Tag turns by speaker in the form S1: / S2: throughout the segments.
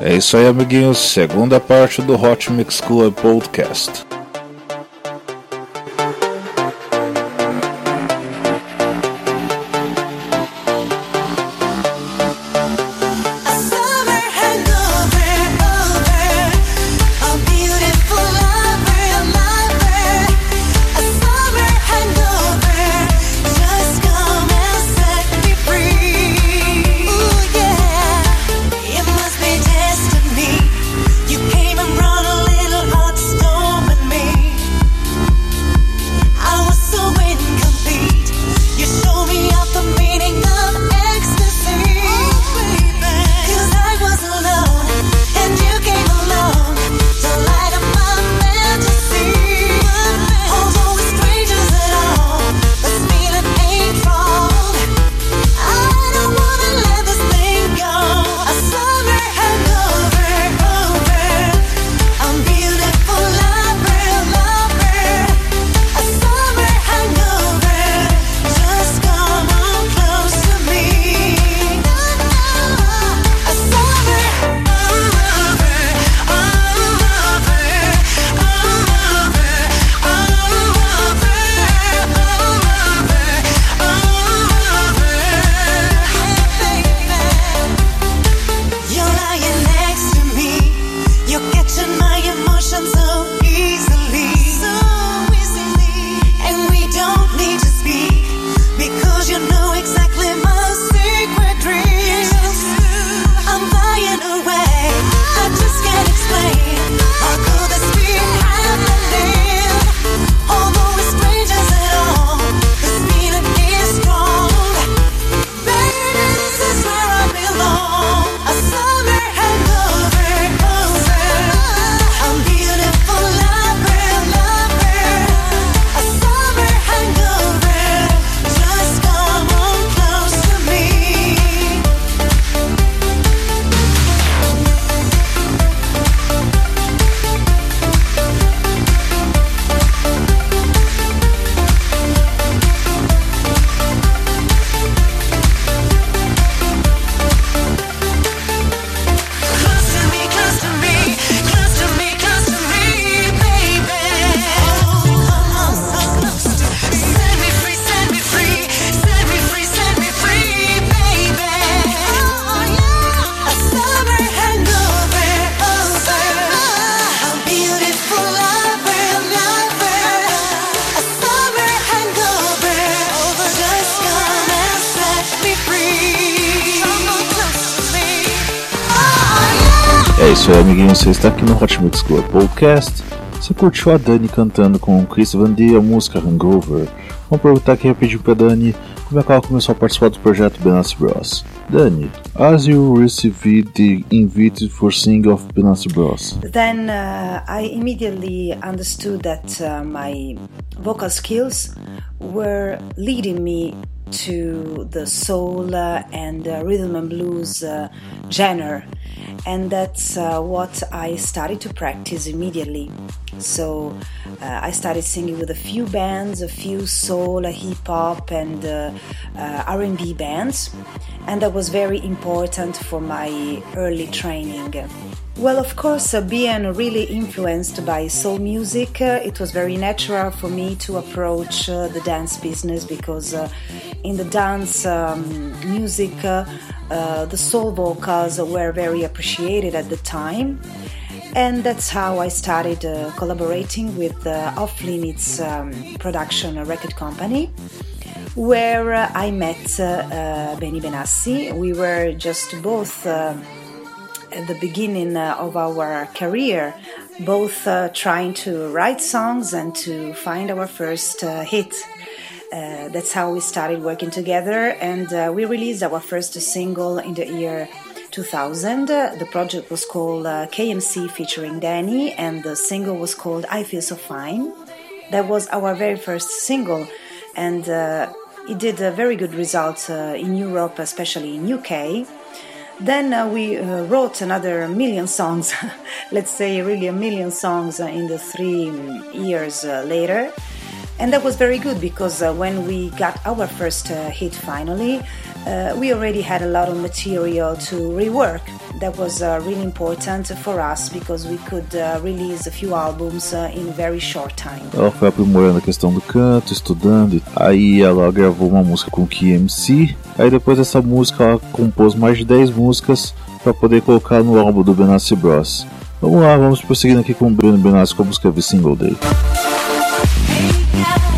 S1: É isso aí, amiguinhos. Segunda parte do Hot Mix Club Podcast. Você está aqui no Hot Mix Club Podcast. Você curtiu a Dani cantando com Chris Van D a música Hangover? Vamos perguntar aqui rapidinho pra Dani como é que ela começou a participar do projeto Benassi Bros. Dani, as you received the invite for sing of Benassi Bros?
S2: Then uh, I immediately understood that uh, my vocal skills were leading me to the soul uh, and uh, rhythm and blues uh, genre and that's uh, what I started to practice immediately. So uh, I started singing with a few bands, a few soul, a hip hop, and uh, uh R&B bands, and that was very important for my early training. Well, of course, uh, being really influenced by soul music, uh, it was very natural for me to approach the dance business because in the dance um, music, uh, the soul vocals were very appreciated at the time. And that's how I started uh, collaborating with uh, Off Limits um, Production Record Company, where uh, I met uh, uh, Benny Benassi. We were just both the beginning of our career, both trying to write songs and to find our first hit. Uh, that's how we started working together, and uh, we released our first single in the year 2000. the project was called uh, KMC featuring Dhany, and the single was called I Feel So Fine. That was our very first single, and uh, it did a very good result uh, in Europe, especially in UK. Then uh, we uh, wrote another million songs, let's say really a million songs uh, in the three years uh, later. And that was very good because uh, when we got our first uh, hit finally, uh, we already had a lot of material to rework. That was uh, really important for us because we could uh, release a few albums uh, in very short time.
S1: Ela foi aprimorando a questão do canto, estudando. Aí ela gravou uma música com o KMC. Aí depois dessa música ela compôs mais de 10 músicas para poder colocar no álbum do Benassi Bros. Vamos lá, vamos prosseguindo aqui com o Bruno Benassi com a música Every Single Day. Vamos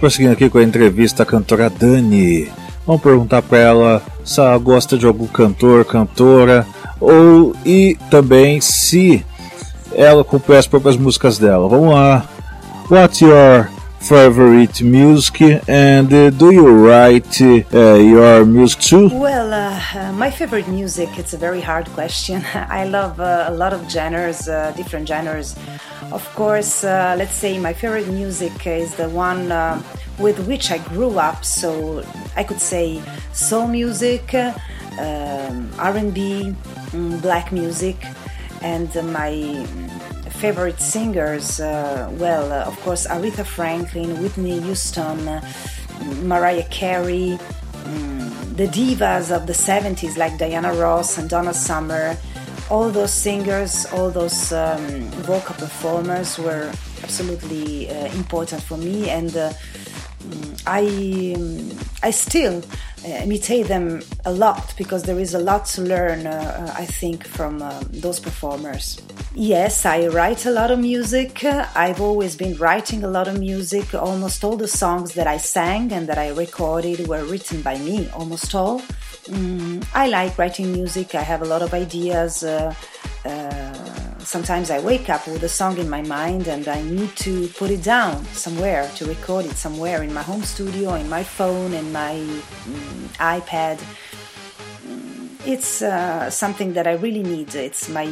S1: prosseguindo aqui com a entrevista à cantora Dani. Vamos perguntar para ela se ela gosta de algum cantor, cantora, ou e também se ela compõe as próprias músicas dela. Vamos lá. What's your favorite music and uh, do you write uh, your music too?
S2: Well, uh, my favorite music, it's a very hard question. I love uh, a lot of genres, uh, different genres. Of course, uh, let's say my favorite music is the one uh, with which I grew up. So I could say soul music, um, R&B, mm, black music, and my favorite singers. Uh, well, uh, of course, Aretha Franklin, Whitney Houston, uh, Mariah Carey. Mm, the divas of the 70s like Diana Ross and Donna Summer, all those singers, all those um, vocal performers were absolutely uh, important for me, and uh, I um, I still uh, imitate them a lot because there is a lot to learn. Uh, uh, I think from um, those performers. Yes, I write a lot of music. I've always been writing a lot of music. Almost all the songs that I sang and that I recorded were written by me. Almost all. Mm, I like writing music. I have a lot of ideas. Uh, uh, sometimes I wake up with a song in my mind and I need to put it down somewhere to record it somewhere in my home studio, in my phone, in my mm, iPad. Mm, it's uh, something that I really need. It's my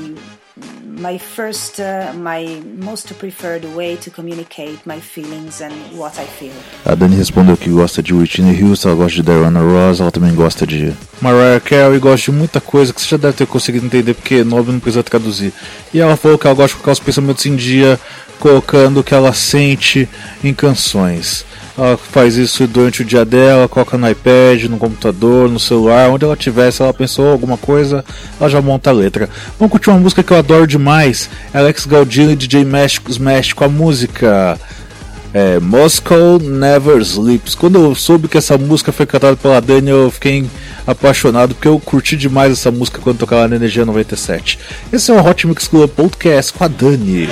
S2: my first, uh, my most preferred way to communicate my feelings and what I feel.
S1: A Dani respondeu que gosta de Whitney Houston, ela gosta de Diana Ross, ela também gosta de Mariah Carey, gosta de muita coisa que você já deve ter conseguido entender porque nome não precisa traduzir. E ela falou que ela gosta de colocar os pensamentos em dia, colocando o que ela sente em canções. Ela faz isso durante o dia dela, coloca no iPad, no computador, no celular, onde ela tiver, se ela pensou alguma coisa, ela já monta a letra. Vamos curtir uma música que eu adoro demais, Alex Galdino e DJ Smash com a música é, Moscow Never Sleeps. Quando eu soube que essa música foi cantada pela Dani, eu fiquei apaixonado porque eu curti demais essa música quando tocava na Energia 97. Esse é o Hot Mix Club Podcast com a Dani.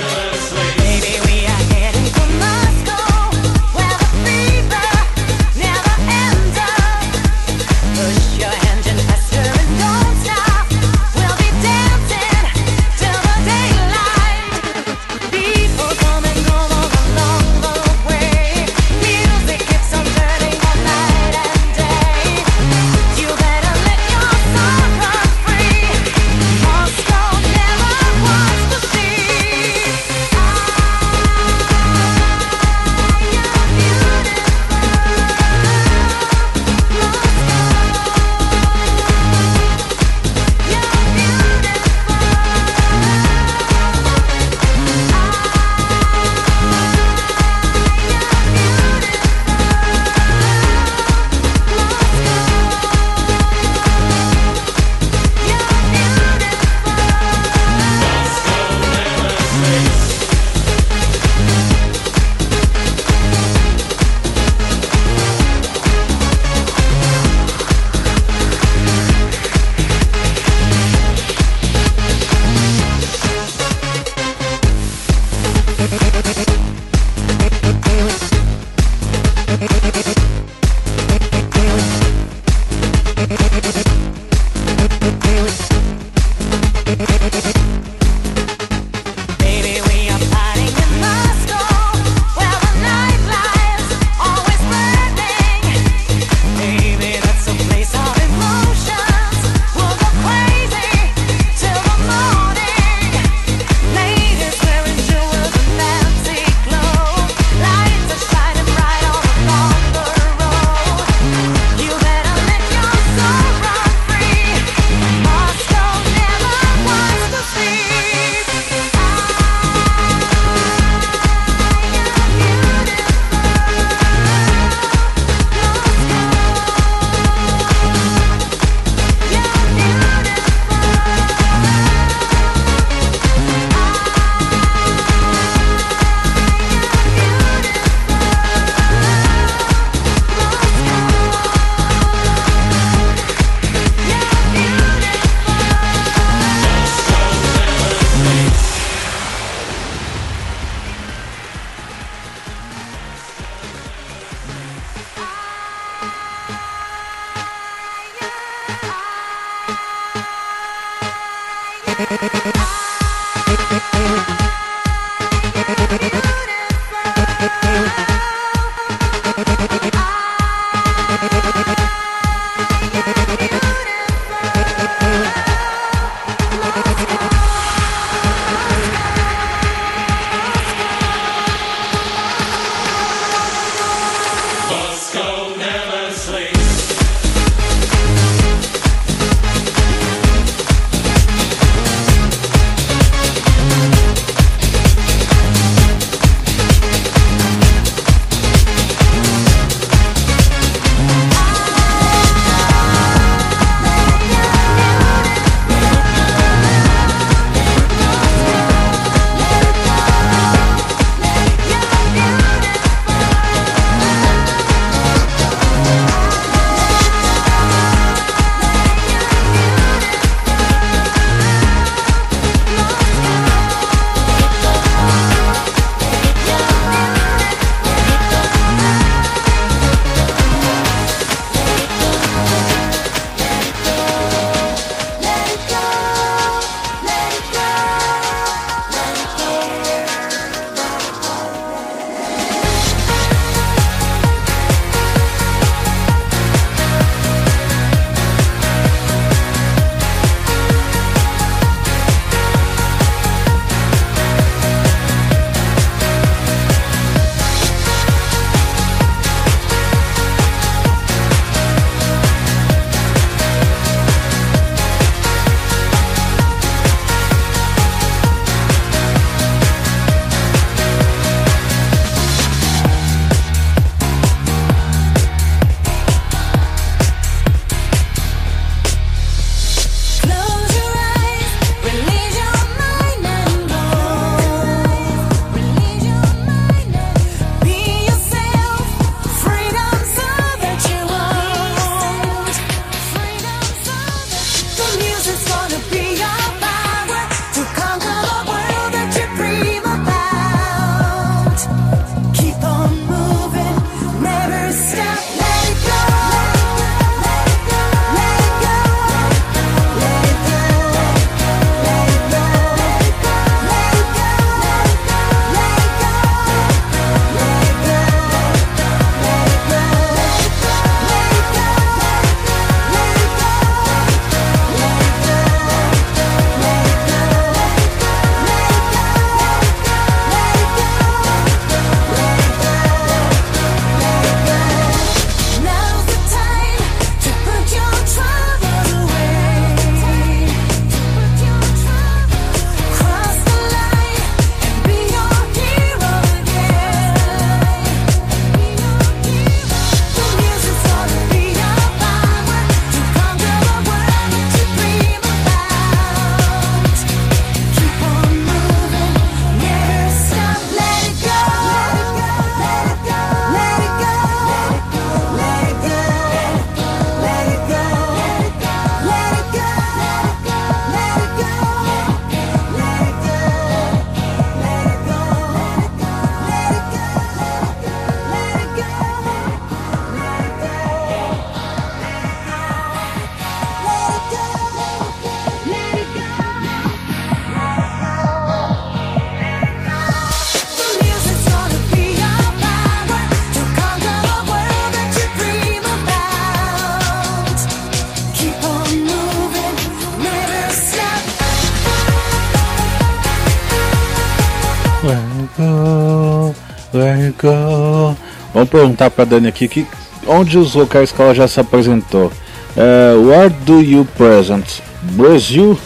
S3: Vamos perguntar para Dhany aqui que, onde os locais que ela já se apresentou. Uh, where do you present? Brazil?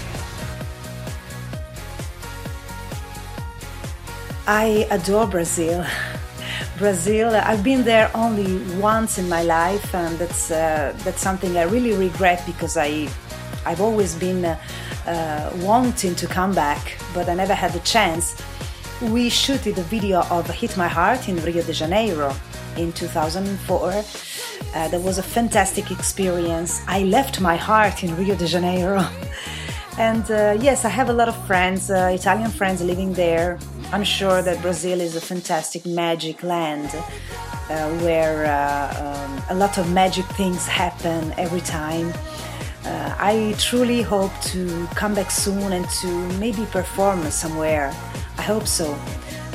S2: I adore Brazil. Brazil, I've been there only once in my life, and that's uh, that's something I really regret because I I've always been uh, uh, wanting to come back, but I never had the chance. We shooted a video of Hit My Heart in Rio de Janeiro in 2004. Uh, that was a fantastic experience. I left my heart in Rio de Janeiro. and uh, yes, I have a lot of friends, uh, Italian friends living there. I'm sure that Brazil is a fantastic magic land uh, where uh, um, a lot of magic things happen every time. uh, I truly hope to come back soon and to maybe perform somewhere. I hope so.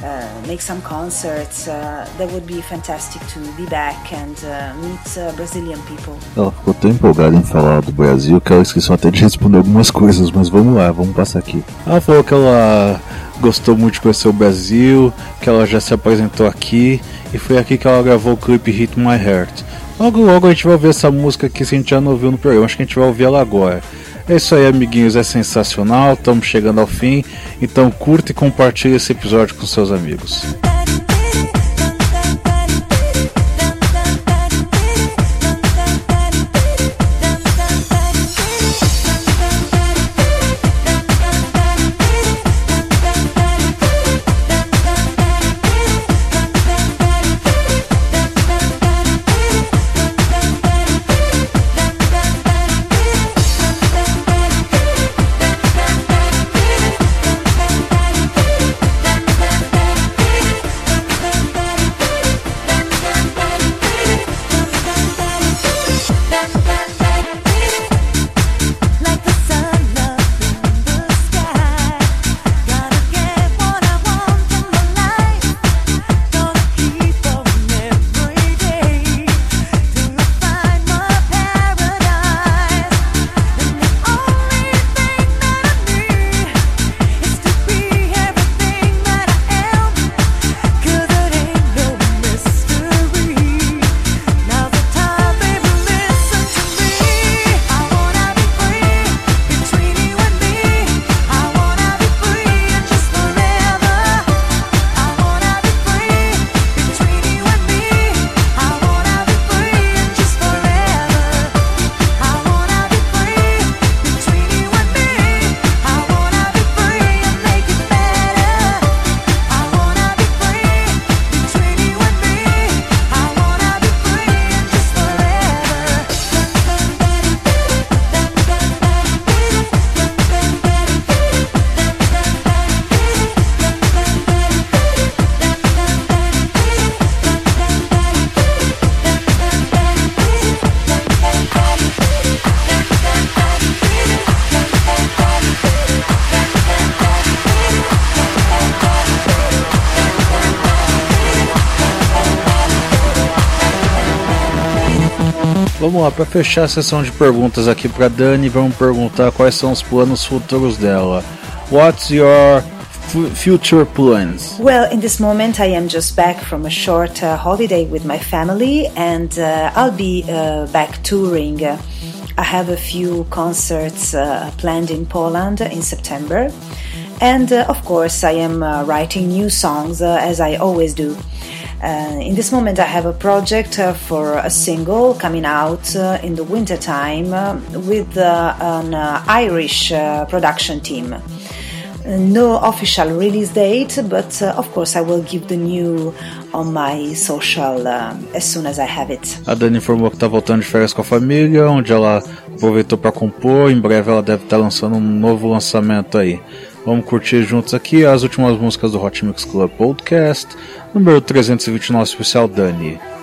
S2: Uh, make some concerts. Uh, that would be fantastic to be back and uh, meet uh, Brazilian people.
S1: Ela ficou tão empolgada em falar do Brasil que ela esqueceu até de responder algumas coisas, mas vamos lá, vamos passar aqui. Ela falou que ela gostou muito de conhecer o Brasil, que ela já se apresentou aqui e foi aqui que ela gravou o clipe Hit My Heart. Logo logo a gente vai ouvir essa música aqui se a gente já não ouviu no programa, acho que a gente vai ouvir ela agora. É isso aí, amiguinhos, é sensacional, estamos chegando ao fim, então curta e compartilhe esse episódio com seus amigos. Vamos lá, para fechar a sessão de perguntas aqui para Dani, vamos perguntar quais são os planos futuros dela. What's your future plans?
S2: Well, in this moment, I am just back from a short uh, holiday with my family, and uh, I'll be uh, back touring. I have a few concerts uh, planned in Poland in September, and uh, of course, I am uh, writing new songs as I always do. Uh, in this moment, I have a project uh, for a single coming out uh, in the winter time uh, with uh, an uh, Irish production team. No official release date, but of course I will give the new on my social as soon as I have it.
S1: A Dhany informou que está voltando de férias com a família, onde ela aproveitou para compor. Em breve ela deve estar tá lançando um novo lançamento aí. Vamos curtir juntos aqui as últimas músicas do Hot Mix Club Podcast, número 329 especial Dani.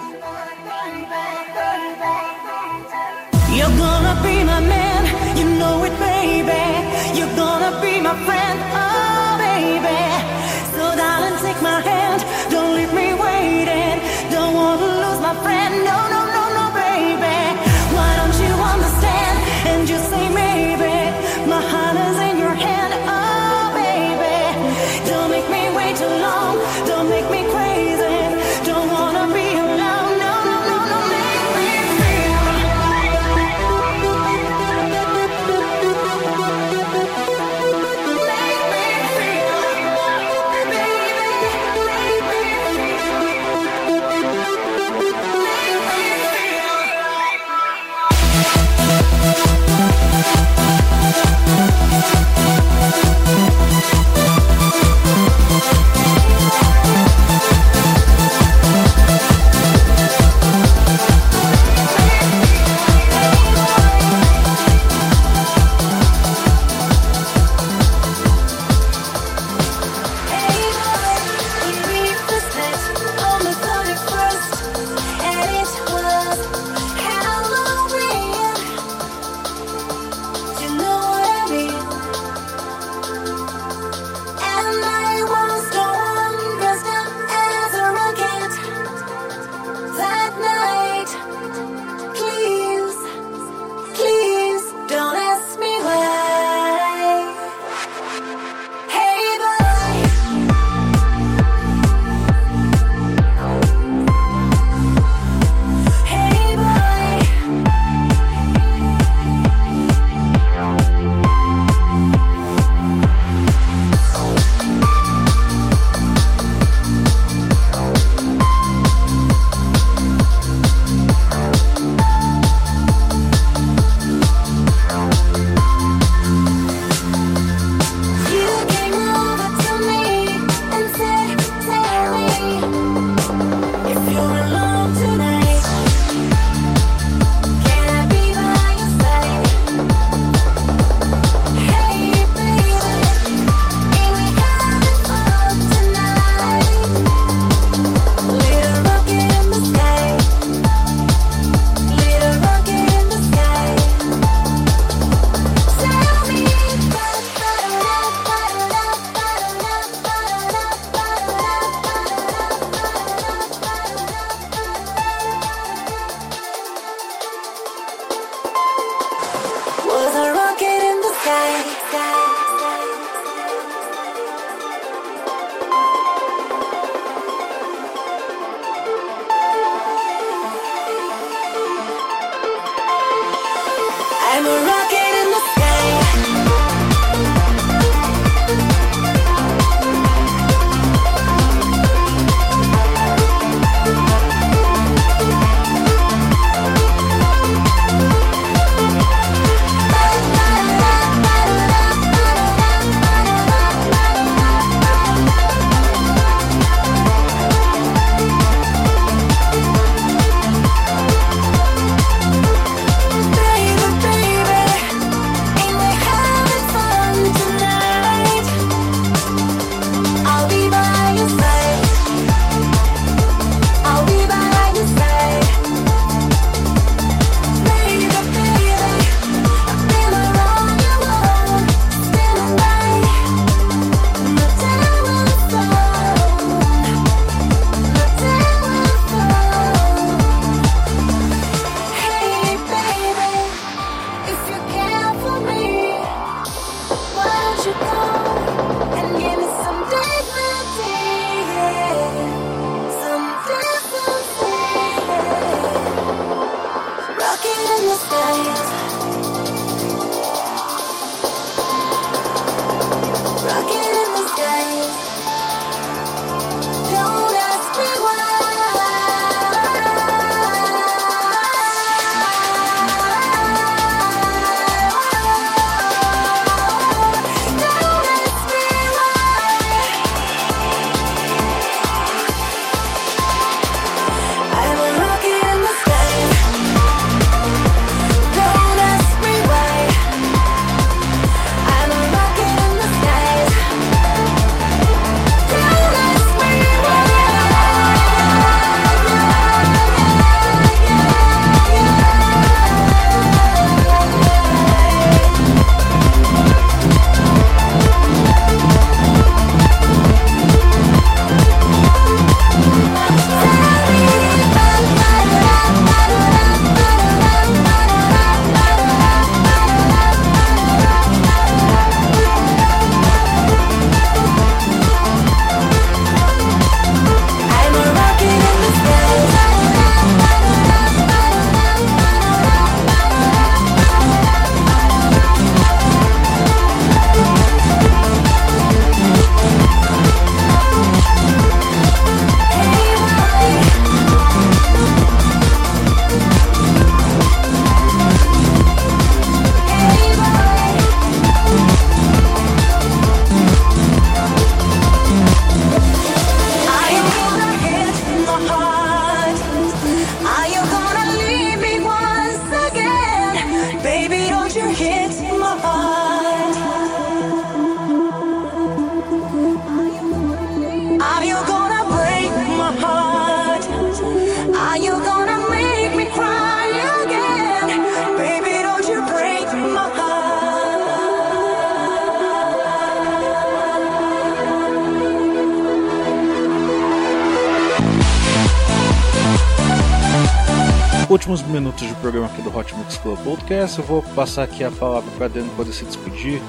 S1: Últimos minutos de programa aqui do Hot Mix Club Podcast. Eu vou passar aqui a palavra para Dani poder se despedir.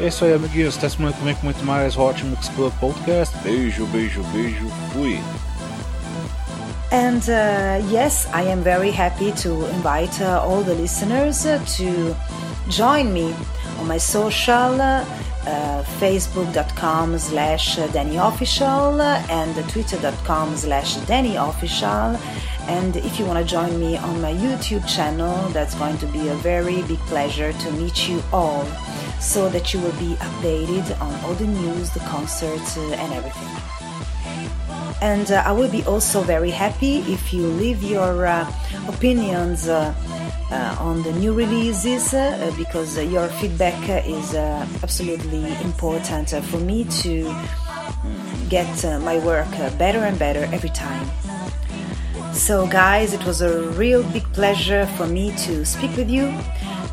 S1: É isso aí, amiguinhos. Até semana que vem com muito mais Hot Mix Club Podcast. Beijo, beijo, beijo. Fui.
S2: And uh, yes, I am very happy to invite uh, all the listeners uh, to join me on my social uh, facebook.com slash dannyofficial and twitter.com slash dannyofficial and if you want to join me on my YouTube channel, that's going to be a very big pleasure to meet you all so that you will be updated on all the news, the concerts, uh, and everything. And uh, I will be also very happy if you leave your uh, opinions uh, uh, on the new releases uh, because your feedback is absolutely important for me to mm, get my work better and better every time. So, guys, it was a real big pleasure for me to speak with you.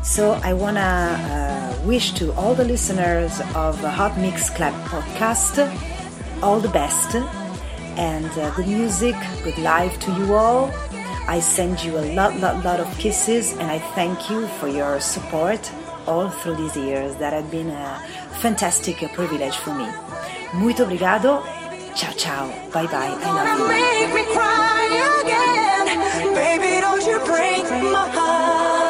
S2: So, I want to uh, wish to all the listeners of the Hot Mix Club podcast all the best and uh, good music, good life to you all. I send you a lot, lot, lot of kisses and I thank you for your support all through these years that have been a fantastic privilege for me. Muito obrigado. Ciao ciao. Bye bye. I love you.
S1: Make me cry again. Baby, don't you break my heart.